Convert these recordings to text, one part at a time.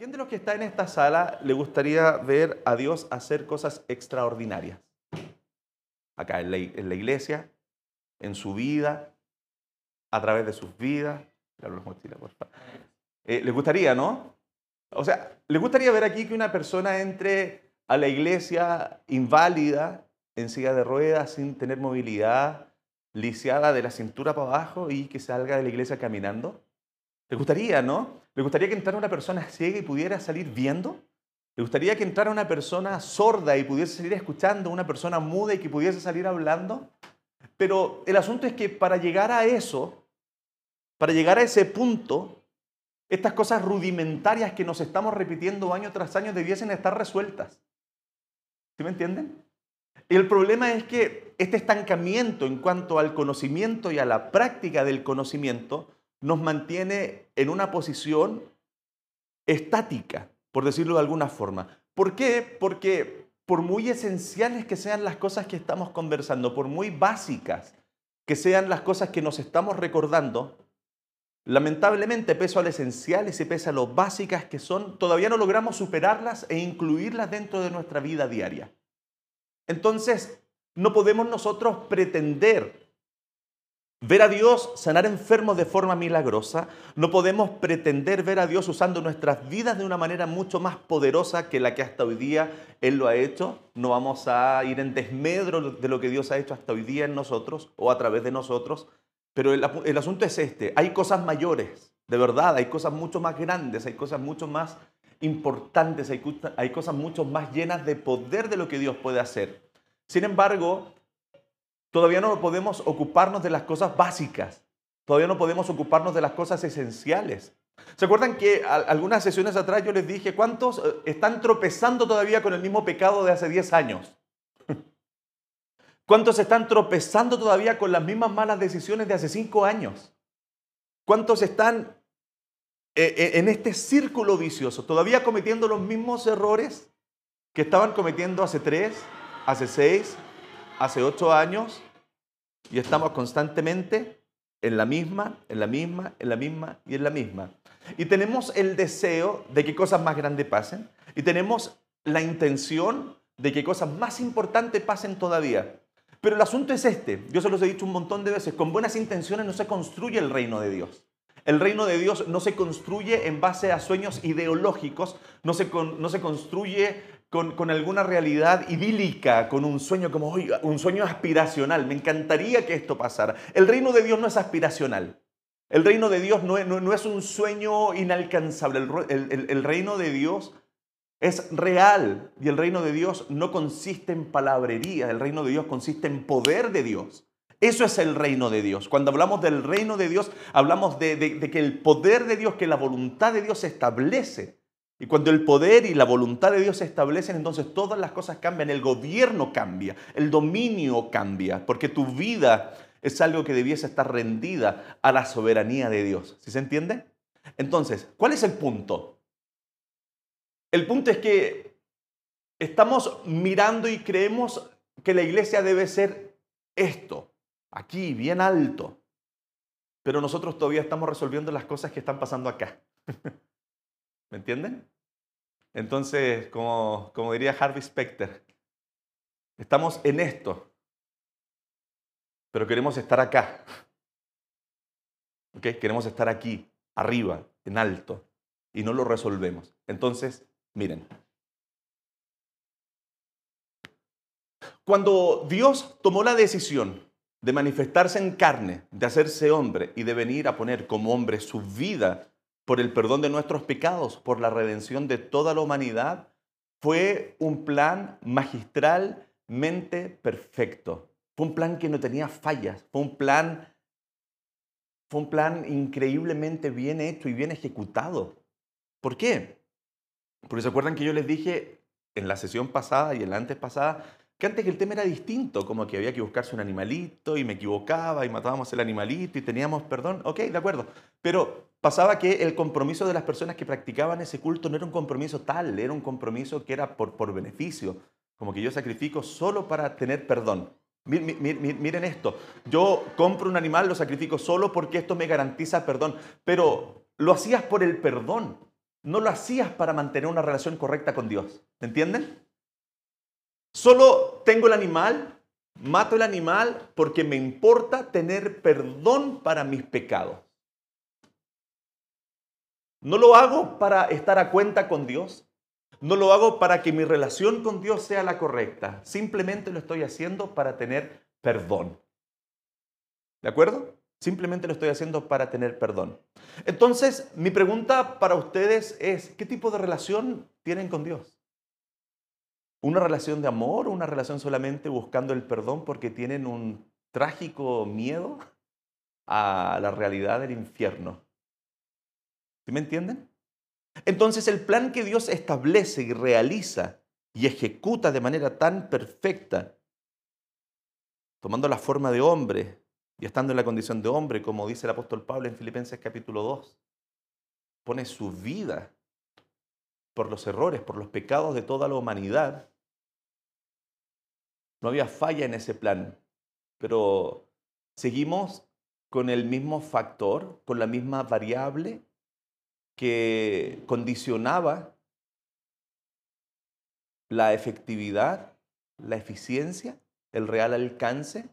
quién de los que está en esta sala le gustaría ver a Dios hacer cosas extraordinarias? Acá en la, iglesia, en su vida, a través de sus vidas. Eh, ¿Les gustaría, no? O sea, ¿les gustaría ver aquí que una persona entre a la iglesia inválida, en silla de ruedas, sin tener movilidad, lisiada de la cintura para abajo y que salga de la iglesia caminando? ¿Les gustaría, no? ¿Les gustaría que entrara una persona ciega y pudiera salir viendo? ¿Le gustaría que entrara una persona sorda y pudiese salir escuchando? ¿Una persona muda y que pudiese salir hablando? Pero el asunto es que para llegar a eso, para llegar a ese punto, estas cosas rudimentarias que nos estamos repitiendo año tras año debiesen estar resueltas. ¿Sí me entienden? El problema es que este estancamiento en cuanto al conocimiento y a la práctica del conocimiento nos mantiene en una posición estática, por decirlo de alguna forma. ¿Por qué? Porque por muy esenciales que sean las cosas que estamos conversando, por muy básicas que sean las cosas que nos estamos recordando, lamentablemente, pese a lo esenciales y pese a lo básicas que son, todavía no logramos superarlas e incluirlas dentro de nuestra vida diaria. Entonces, no podemos nosotros pretender ver a Dios sanar enfermos de forma milagrosa, no podemos pretender ver a Dios usando nuestras vidas de una manera mucho más poderosa que la que hasta hoy día Él lo ha hecho. No vamos a ir en desmedro de lo que Dios ha hecho hasta hoy día en nosotros o a través de nosotros, pero el, asunto es este, hay cosas mayores, de verdad, hay cosas mucho más grandes, hay cosas mucho más importantes, hay, cosas mucho más llenas de poder de lo que Dios puede hacer. Sin embargo, Todavía no podemos ocuparnos de las cosas básicas. Todavía no podemos ocuparnos de las cosas esenciales. ¿Se acuerdan que algunas sesiones atrás yo les dije cuántos eh, están tropezando todavía con el mismo pecado de hace 10 años? ¿Cuántos están tropezando todavía con las mismas malas decisiones de hace 5 años? ¿Cuántos están eh, eh, en este círculo vicioso, todavía cometiendo los mismos errores que estaban cometiendo hace 3, hace 6, hace ocho años y estamos constantemente en la misma, en la misma, en la misma y en la misma. Y tenemos el deseo de que cosas más grandes pasen y tenemos la intención de que cosas más importantes pasen todavía. Pero el asunto es este, yo se los he dicho un montón de veces, con buenas intenciones no se construye el reino de Dios. El reino de Dios no se construye en base a sueños ideológicos, no se, no se construye con, alguna realidad idílica, con un sueño como un sueño aspiracional. Me encantaría que esto pasara. El reino de Dios no es aspiracional. El reino de Dios no es, un sueño inalcanzable. El, el reino de Dios es real y el reino de Dios no consiste en palabrería. El reino de Dios consiste en poder de Dios. Eso es el reino de Dios. Cuando hablamos del reino de Dios, hablamos de, de, que el poder de Dios, que la voluntad de Dios se establece. Y cuando el poder y la voluntad de Dios se establecen, entonces todas las cosas cambian, el gobierno cambia, el dominio cambia, porque tu vida es algo que debiese estar rendida a la soberanía de Dios. ¿Sí se entiende? Entonces, ¿cuál es el punto? El punto es que estamos mirando y creemos que la iglesia debe ser esto, aquí, bien alto. Pero nosotros todavía estamos resolviendo las cosas que están pasando acá. ¿Me entienden? Entonces, como, diría Harvey Specter, estamos en esto, pero queremos estar acá. ¿Ok? Queremos estar aquí, arriba, en alto, y no lo resolvemos. Entonces, miren. Cuando Dios tomó la decisión de manifestarse en carne, de hacerse hombre y de venir a poner como hombre su vida por el perdón de nuestros pecados, por la redención de toda la humanidad, fue un plan magistralmente perfecto. Fue un plan que no tenía fallas, fue un plan fue un plan increíblemente bien hecho y bien ejecutado. ¿Por qué? Porque se acuerdan que yo les dije en la sesión pasada y en la antes pasada que antes el tema era distinto, como que había que buscarse un animalito y me equivocaba y matábamos el animalito y teníamos perdón. Ok, de acuerdo. Pero pasaba que el compromiso de las personas que practicaban ese culto no era un compromiso tal, era un compromiso que era por, por beneficio, como que yo sacrifico solo para tener perdón. Miren esto, yo compro un animal, lo sacrifico solo porque esto me garantiza perdón, pero lo hacías por el perdón, no lo hacías para mantener una relación correcta con Dios. ¿Me entienden? Solo tengo el animal, mato el animal porque me importa tener perdón para mis pecados. No lo hago para estar a cuenta con Dios. No lo hago para que mi relación con Dios sea la correcta. Simplemente lo estoy haciendo para tener perdón. ¿De acuerdo? Simplemente lo estoy haciendo para tener perdón. Entonces, mi pregunta para ustedes es, ¿qué tipo de relación tienen con Dios? ¿Una relación de amor o una relación solamente buscando el perdón porque tienen un trágico miedo a la realidad del infierno? ¿Sí me entienden? Entonces, el plan que Dios establece y realiza y ejecuta de manera tan perfecta, tomando la forma de hombre, y estando en la condición de hombre, como dice el apóstol Pablo en Filipenses capítulo 2, pone su vida por los errores, por los pecados de toda la humanidad. No había falla en ese plan, pero seguimos con el mismo factor, con la misma variable que condicionaba la efectividad, la eficiencia, el real alcance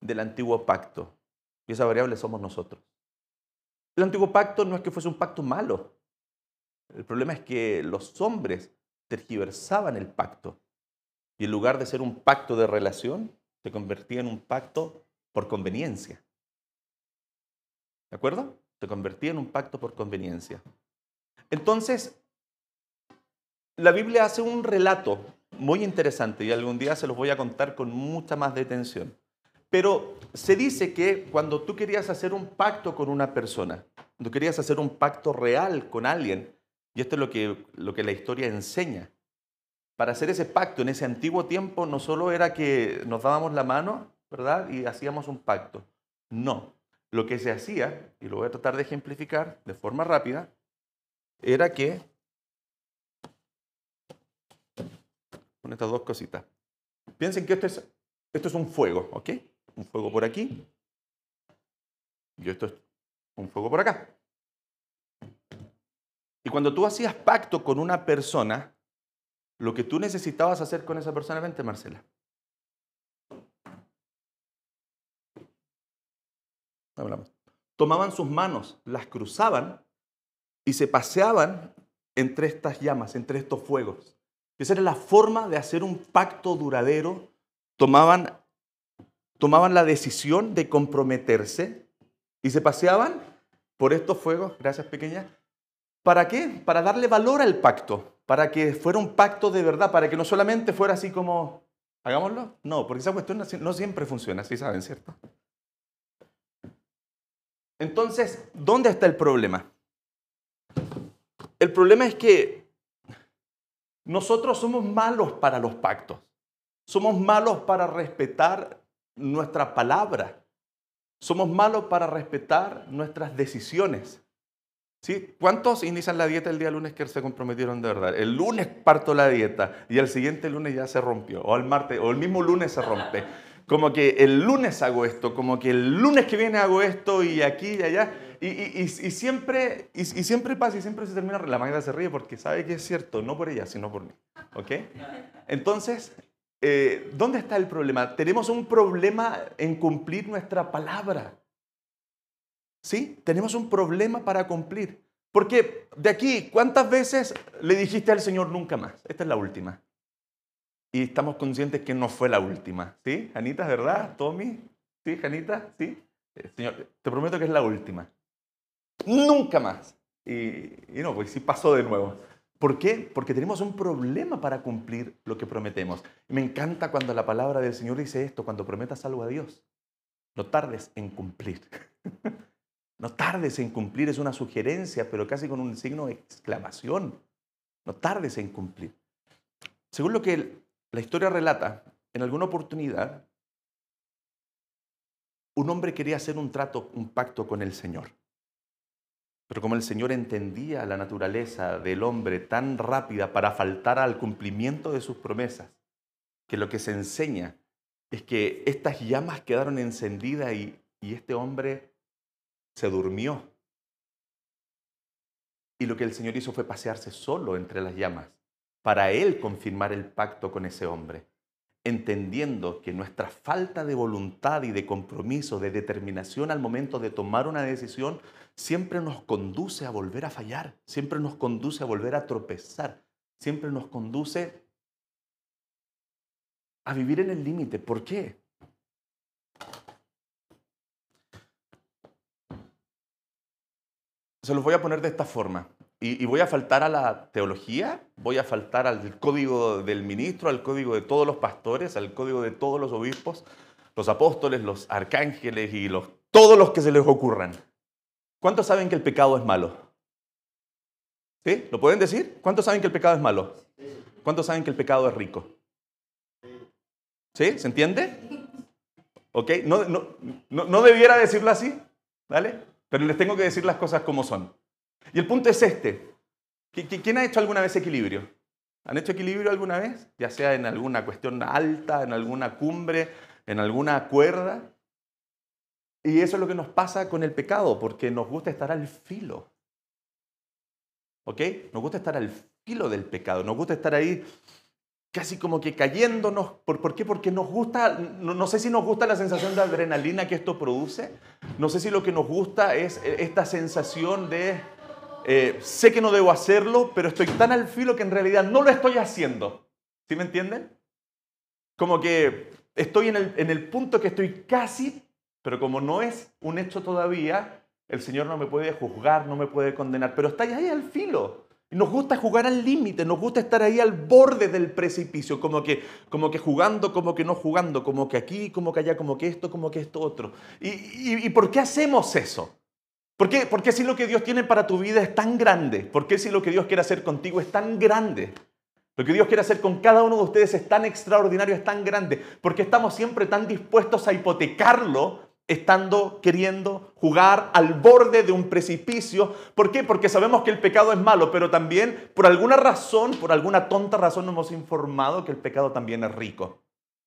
del antiguo pacto. Y esa variable somos nosotros. El antiguo pacto no es que fuese un pacto malo. El problema es que los hombres tergiversaban el pacto. Y en lugar de ser un pacto de relación, se convertía en un pacto por conveniencia. ¿De acuerdo? Se convertía en un pacto por conveniencia. Entonces, la Biblia hace un relato muy interesante y algún día se los voy a contar con mucha más detención. Pero se dice que cuando tú querías hacer un pacto con una persona, cuando querías hacer un pacto real con alguien, y esto es lo que, lo que la historia enseña, para hacer ese pacto en ese antiguo tiempo no solo era que nos dábamos la mano, ¿verdad? Y hacíamos un pacto. No. Lo que se hacía, y lo voy a tratar de ejemplificar de forma rápida, era que, con estas dos cositas, piensen que esto es, esto es un fuego, ¿ok? un fuego por aquí y esto es un fuego por acá. Y cuando tú hacías pacto con una persona, lo que tú necesitabas hacer con esa persona, vente Marcela. Tomaban sus manos, las cruzaban y se paseaban entre estas llamas, entre estos fuegos. Esa era la forma de hacer un pacto duradero. Tomaban tomaban la decisión de comprometerse y se paseaban por estos fuegos, gracias pequeña, ¿para qué? Para darle valor al pacto, para que fuera un pacto de verdad, para que no solamente fuera así como, hagámoslo. No, porque esa cuestión no siempre funciona, así saben, ¿cierto? Entonces, ¿dónde está el problema? El problema es que nosotros somos malos para los pactos. Somos malos para respetar nuestra palabra. Somos malos para respetar nuestras decisiones. ¿Sí? ¿Cuántos inician la dieta el día lunes que se comprometieron de verdad? El lunes parto la dieta y el siguiente lunes ya se rompió, o el martes, o el mismo lunes se rompe. Como que el lunes hago esto, como que el lunes que viene hago esto y aquí y allá. Y, siempre, y, siempre pasa y siempre se termina, la Magda se ríe porque sabe que es cierto, no por ella, sino por mí. ¿Ok? Entonces, eh, ¿dónde está el problema? Tenemos un problema en cumplir nuestra palabra. ¿Sí? Tenemos un problema para cumplir. Porque de aquí, ¿cuántas veces le dijiste al Señor nunca más? Esta es la última. Y estamos conscientes que no fue la última. ¿Sí? Janita, ¿verdad? Tommy. ¿Sí, Janita? ¿Sí? Eh, señor, te prometo que es la última. Nunca más. Y, no, pues sí pasó de nuevo. ¿Por qué? Porque tenemos un problema para cumplir lo que prometemos. me encanta cuando la palabra del Señor dice esto, cuando prometas algo a Dios, no tardes en cumplir. no tardes en cumplir es una sugerencia, pero casi con un signo de exclamación. No tardes en cumplir. Según lo que la historia relata, en alguna oportunidad, un hombre quería hacer un trato, un pacto con el Señor. Pero como el Señor entendía la naturaleza del hombre tan rápida para faltar al cumplimiento de sus promesas, que lo que se enseña es que estas llamas quedaron encendidas y, este hombre se durmió. Y lo que el Señor hizo fue pasearse solo entre las llamas para Él confirmar el pacto con ese hombre, entendiendo que nuestra falta de voluntad y de compromiso, de determinación al momento de tomar una decisión, siempre nos conduce a volver a fallar, siempre nos conduce a volver a tropezar, siempre nos conduce a vivir en el límite. ¿Por qué? Se los voy a poner de esta forma. Y, voy a faltar a la teología, voy a faltar al código del ministro, al código de todos los pastores, al código de todos los obispos, los apóstoles, los arcángeles y los, todos los que se les ocurran. ¿Cuántos saben que el pecado es malo? ¿Sí? ¿Lo pueden decir? ¿Cuántos saben que el pecado es malo? ¿Cuántos saben que el pecado es rico? ¿Sí? ¿Se entiende? ¿Ok? No, no, no debiera decirlo así, ¿vale? Pero les tengo que decir las cosas como son. Y el punto es este. ¿Quién ha hecho alguna vez equilibrio? ¿Han hecho equilibrio alguna vez? Ya sea en alguna cuestión alta, en alguna cumbre, en alguna cuerda. Y eso es lo que nos pasa con el pecado, porque nos gusta estar al filo. ¿Ok? Nos gusta estar al filo del pecado, nos gusta estar ahí casi como que cayéndonos. ¿Por, qué? Porque nos gusta, no, sé si nos gusta la sensación de adrenalina que esto produce, no sé si lo que nos gusta es esta sensación de, eh, sé que no debo hacerlo, pero estoy tan al filo que en realidad no lo estoy haciendo. ¿Sí me entienden? Como que estoy en el, en el punto que estoy casi, pero como no es un hecho todavía, el Señor no me puede juzgar, no me puede condenar, pero está ahí al filo. Nos gusta jugar al límite, nos gusta estar ahí al borde del precipicio, como que, como que jugando, como que no jugando, como que aquí, como que allá, como que esto, como que esto otro. ¿Y, por qué hacemos eso? ¿Por qué? Porque si lo que Dios tiene para tu vida es tan grande, ¿por qué si lo que Dios quiere hacer contigo es tan grande? Lo que Dios quiere hacer con cada uno de ustedes es tan extraordinario, es tan grande, porque estamos siempre tan dispuestos a hipotecarlo estando queriendo jugar al borde de un precipicio. ¿Por qué? Porque sabemos que el pecado es malo, pero también por alguna razón, por alguna tonta razón nos hemos informado que el pecado también es rico.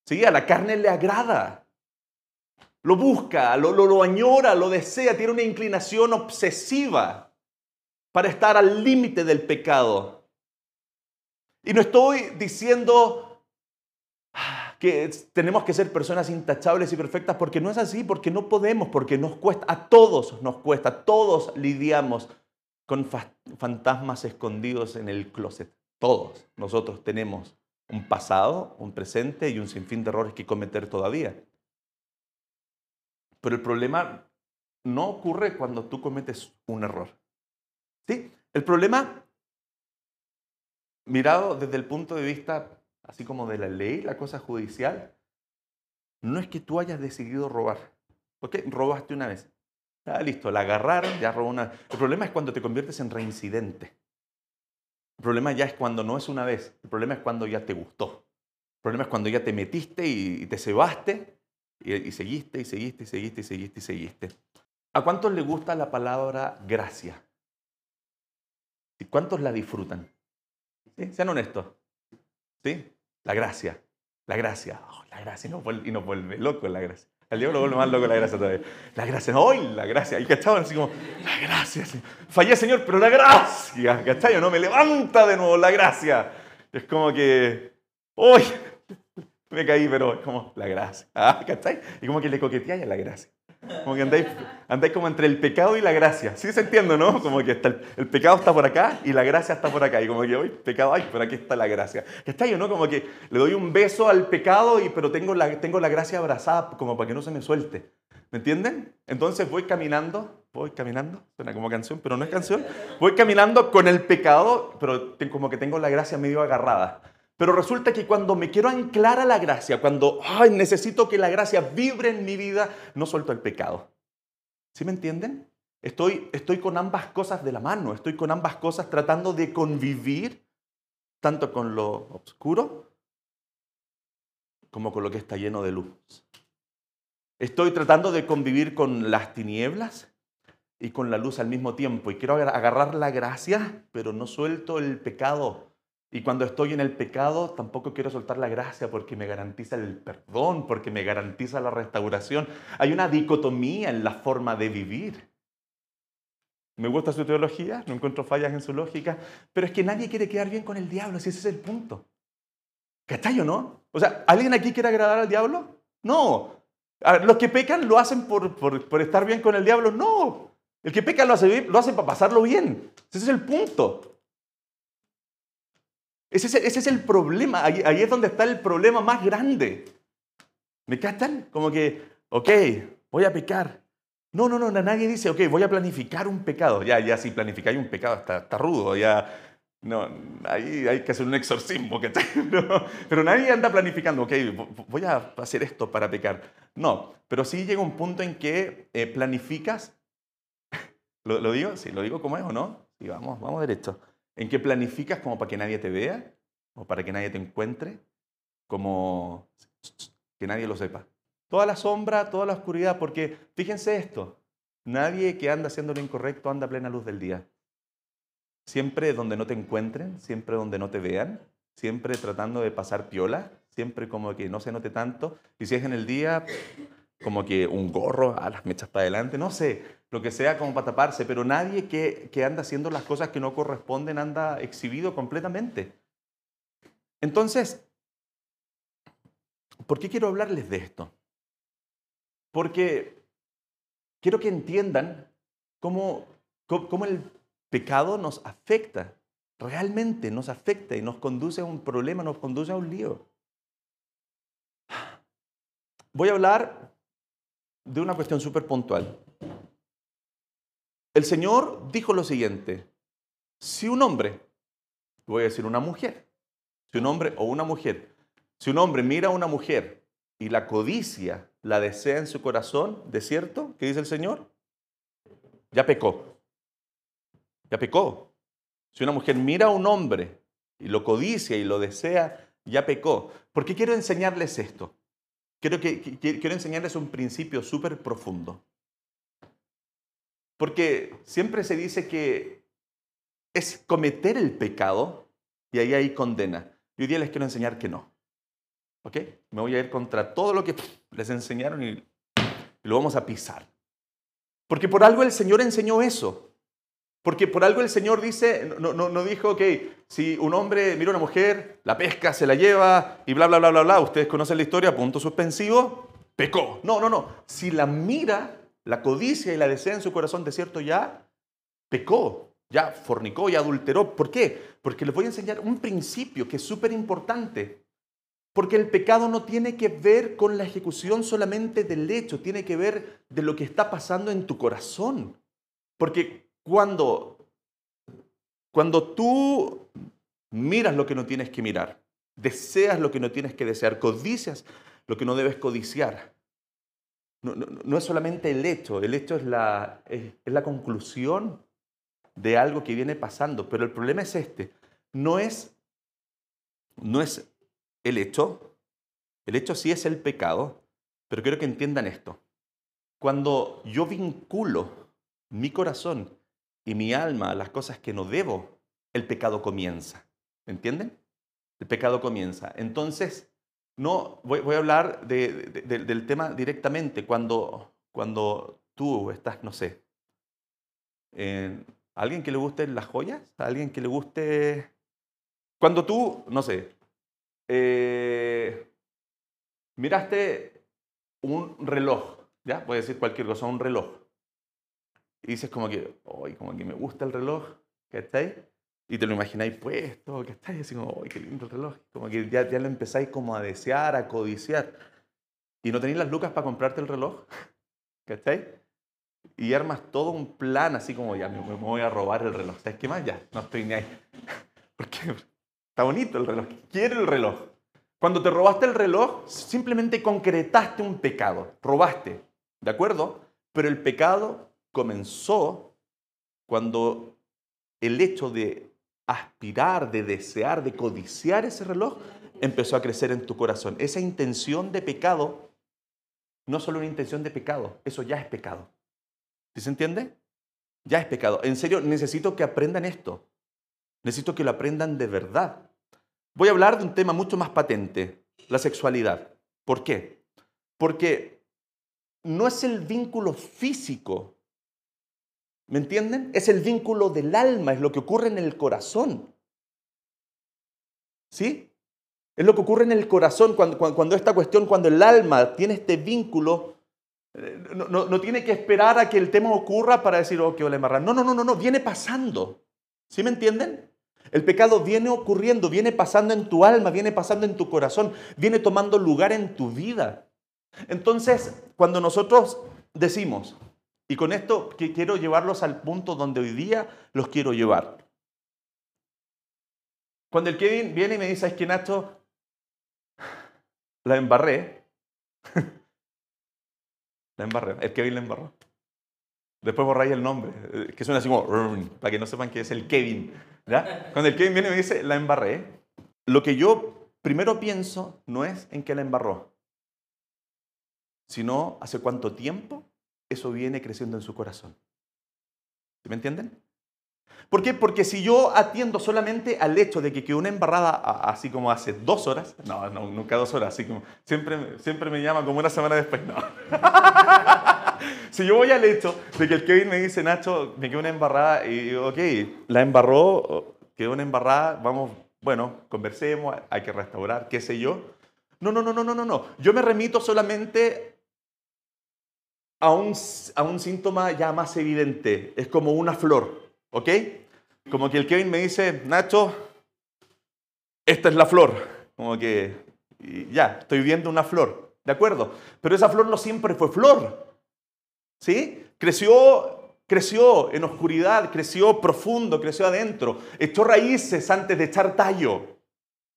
¿Sí? A la carne le agrada. Lo busca, lo, lo, lo añora, lo desea, tiene una inclinación obsesiva para estar al límite del pecado. Y no estoy diciendo que tenemos que ser personas intachables y perfectas, porque no es así, porque no podemos, porque nos cuesta, a todos nos cuesta, todos lidiamos con fantasmas escondidos en el closet. Todos nosotros tenemos un pasado, un presente y un sinfín de errores que cometer todavía. Pero el problema no ocurre cuando tú cometes un error. ¿Sí? El problema, mirado desde el punto de vista así como de la ley, la cosa judicial, no es que tú hayas decidido robar. ¿Ok? Robaste una vez. Ah, listo, la agarraron, ya robó una. El problema es cuando te conviertes en reincidente. El problema ya es cuando no es una vez. El problema es cuando ya te gustó. El problema es cuando ya te metiste y, te cebaste y, y seguiste y seguiste y seguiste y seguiste y seguiste. ¿A cuántos le gusta la palabra gracia? ¿Y cuántos la disfrutan? Sean honestos. ¿Sí? La gracia, la gracia, oh, la gracia, y nos, vuelve, loco la gracia. Al diablo vuelve más loco la gracia todavía. La gracia, no, hoy la gracia. Y cachaban así como, la gracia. Fallé, Señor, pero la gracia. ¿Cachai? No me levanta de nuevo la gracia. Es como que, hoy me caí, pero es como la gracia. ¿Ah? ¿Cachai? Y como que le coqueteáis a la gracia. Como que andáis, andáis, como entre el pecado y la gracia. ¿Sí se entiende, no? Como que está el, pecado está por acá y la gracia está por acá. Y como que hoy, pecado, ay, pero aquí está la gracia. ¿Está yo, no? Como que le doy un beso al pecado, y, pero tengo la, tengo la gracia abrazada como para que no se me suelte. ¿Me entienden? Entonces voy caminando, voy caminando, suena como canción, pero no es canción. Voy caminando con el pecado, pero como que tengo la gracia medio agarrada. Pero resulta que cuando me quiero anclar a la gracia, cuando ay, necesito que la gracia vibre en mi vida, no suelto el pecado. ¿Sí me entienden? Estoy, estoy con ambas cosas de la mano, estoy con ambas cosas tratando de convivir tanto con lo oscuro como con lo que está lleno de luz. Estoy tratando de convivir con las tinieblas y con la luz al mismo tiempo y quiero agarrar la gracia, pero no suelto el pecado y cuando estoy en el pecado, tampoco quiero soltar la gracia porque me garantiza el perdón, porque me garantiza la restauración. Hay una dicotomía en la forma de vivir. Me gusta su teología, no encuentro fallas en su lógica, pero es que nadie quiere quedar bien con el diablo, si ese es el punto. ¿Cachai o no? O sea, ¿alguien aquí quiere agradar al diablo? No. Los que pecan lo hacen por, por, estar bien con el diablo. No. El que peca lo hace, lo hace para pasarlo bien. Ese es el punto. Ese es, ese es el problema. Ahí, ahí, es donde está el problema más grande. ¿Me captan? Como que, ok, voy a pecar. No, no, no, nadie dice, ok, voy a planificar un pecado. Ya, ya, si planificáis un pecado está, está rudo, ya, no, ahí hay que hacer un exorcismo, pero, pero nadie anda planificando, ok, voy a hacer esto para pecar. No, pero sí llega un punto en que eh, planificas, ¿Lo, digo? Sí, lo digo como es o no. Sí, vamos, vamos derecho. En que planificas como para que nadie te vea, o para que nadie te encuentre, como que nadie lo sepa. Toda la sombra, toda la oscuridad, porque fíjense esto, nadie que anda haciendo lo incorrecto anda a plena luz del día. Siempre donde no te encuentren, siempre donde no te vean, siempre tratando de pasar piola, siempre como que no se note tanto. Y si es en el día, como que un gorro, a las mechas para adelante, no sé, lo que sea como para taparse, pero nadie que, que anda haciendo las cosas que no corresponden anda exhibido completamente. Entonces, ¿por qué quiero hablarles de esto? Porque quiero que entiendan cómo, cómo el pecado nos afecta, realmente nos afecta y nos conduce a un problema, nos conduce a un lío. Voy a hablar de una cuestión súper puntual. El Señor dijo lo siguiente, si un hombre, voy a decir una mujer, si un hombre o una mujer, si un hombre mira a una mujer y la codicia la desea en su corazón, ¿de cierto? ¿Qué dice el Señor? Ya pecó ya pecó. Si una mujer mira a un hombre y lo codicia y lo desea, ya pecó. ¿Por qué quiero enseñarles esto? Quiero, que, quiero enseñarles un principio súper profundo. Porque siempre se dice que es cometer el pecado y ahí hay condena. Y hoy día les quiero enseñar que no. ¿Ok? Me voy a ir contra todo lo que les enseñaron y lo vamos a pisar. Porque por algo el Señor enseñó eso. Porque por algo el Señor dice, no, no, no dijo que si un hombre mira a una mujer, la pesca, se la lleva y bla, bla, bla, bla, bla, ustedes conocen la historia, punto suspensivo, pecó. No, no, no. Si la mira, la codicia y la desea en su corazón, de cierto ya pecó, ya fornicó, ya adulteró. ¿Por qué? Porque les voy a enseñar un principio que es súper importante. Porque el pecado no tiene que ver con la ejecución solamente del hecho, tiene que ver de lo que está pasando en tu corazón. Porque cuando, cuando tú miras lo que no tienes que mirar, deseas lo que no tienes que desear, codicias lo que no debes codiciar, no, es solamente el hecho, el hecho es la, es, la conclusión de algo que viene pasando, pero el problema es este, no es, no es el hecho, el hecho sí es el pecado, pero quiero que entiendan esto. Cuando yo vinculo mi corazón y mi alma a las cosas que no debo, el pecado comienza. ¿Entienden? El pecado comienza. Entonces, no, voy, a hablar del tema directamente. Cuando, cuando tú estás, no sé, alguien que le guste las joyas, alguien que le guste... Cuando tú, no sé, eh, miraste un reloj, ¿ya? Puede decir cualquier cosa, un reloj y dices como que, hoy como que me gusta el reloj, ¿cachai? Y te lo imagináis puesto, ¿cachai? Así como, ¡ay, qué lindo el reloj! Como que ya, ya lo empezáis como a desear, a codiciar. Y no tenéis las lucas para comprarte el reloj, ¿cachai? Y armas todo un plan así como, ya me, me voy a robar el reloj. ¿Sabes qué más? Ya, no estoy ni ahí. Porque está bonito el reloj, quiero el reloj. Cuando te robaste el reloj, simplemente concretaste un pecado, robaste, ¿de acuerdo? Pero el pecado comenzó cuando el hecho de aspirar, de desear, de codiciar ese reloj, empezó a crecer en tu corazón. Esa intención de pecado, no solo una intención de pecado, eso ya es pecado. ¿Sí se entiende? Ya es pecado. En serio, necesito que aprendan esto. Necesito que lo aprendan de verdad. Voy a hablar de un tema mucho más patente, la sexualidad. ¿Por qué? Porque no es el vínculo físico ¿Me entienden? Es el vínculo del alma, es lo que ocurre en el corazón. ¿Sí? Es lo que ocurre en el corazón cuando, esta cuestión, cuando el alma tiene este vínculo, eh, no, tiene que esperar a que el tema ocurra para decir, oh, qué ole No, no, no, no, no, viene pasando. ¿Sí me entienden? El pecado viene ocurriendo, viene pasando en tu alma, viene pasando en tu corazón, viene tomando lugar en tu vida. Entonces, cuando nosotros decimos, y con esto quiero llevarlos al punto donde hoy día los quiero llevar. Cuando el Kevin viene y me dice, es que Nacho, la embarré. la embarré. El Kevin la embarró. Después borráis el nombre, eh, que suena así como, para que no sepan que es el Kevin. ¿ya? Cuando el Kevin viene y me dice, la embarré, lo que yo primero pienso no es en que la embarró, sino hace cuánto tiempo eso viene creciendo en su corazón. ¿Me entienden? ¿Por qué? Porque si yo atiendo solamente al hecho de que quedó una embarrada así como hace dos horas, no, no, nunca dos horas, así como siempre, siempre me llama como una semana después, no. si yo voy al hecho de que el Kevin me dice, Nacho, me quedó una embarrada y digo, ok, la embarró, quedó una embarrada, vamos, bueno, conversemos, hay que restaurar, qué sé yo. No, no, no, no, no, no, no. Yo me remito solamente a un, a un síntoma ya más evidente. Es como una flor. ¿Ok? Como que el Kevin me dice, Nacho, esta es la flor. Como que, ya, estoy viendo una flor. ¿De acuerdo? Pero esa flor no siempre fue flor. ¿Sí? Creció, creció en oscuridad, creció profundo, creció adentro. Echó raíces antes de echar tallo.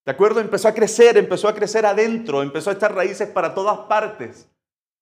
¿De acuerdo? Empezó a crecer, empezó a crecer adentro, empezó a echar raíces para todas partes.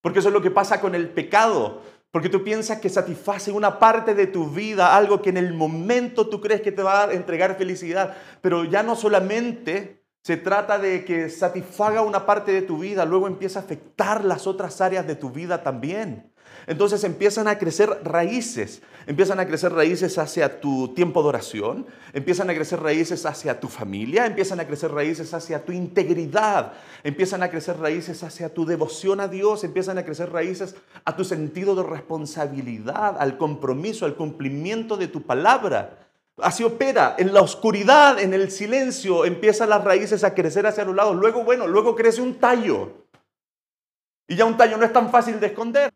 Porque eso es lo que pasa con el pecado. Porque tú piensas que satisface una parte de tu vida, algo que en el momento tú crees que te va a entregar felicidad, pero ya no solamente se trata de que satisfaga una parte de tu vida, luego empieza a afectar las otras áreas de tu vida también. Entonces empiezan a crecer raíces, empiezan a crecer raíces hacia tu tiempo de oración, empiezan a crecer raíces hacia tu familia, empiezan a crecer raíces hacia tu integridad, empiezan a crecer raíces hacia tu devoción a Dios, empiezan a crecer raíces a tu sentido de responsabilidad, al compromiso, al cumplimiento de tu palabra. Así opera, en la oscuridad, en el silencio, empiezan las raíces a crecer hacia los lados. Luego, bueno, luego crece un tallo. Y ya un tallo no es tan fácil de esconder.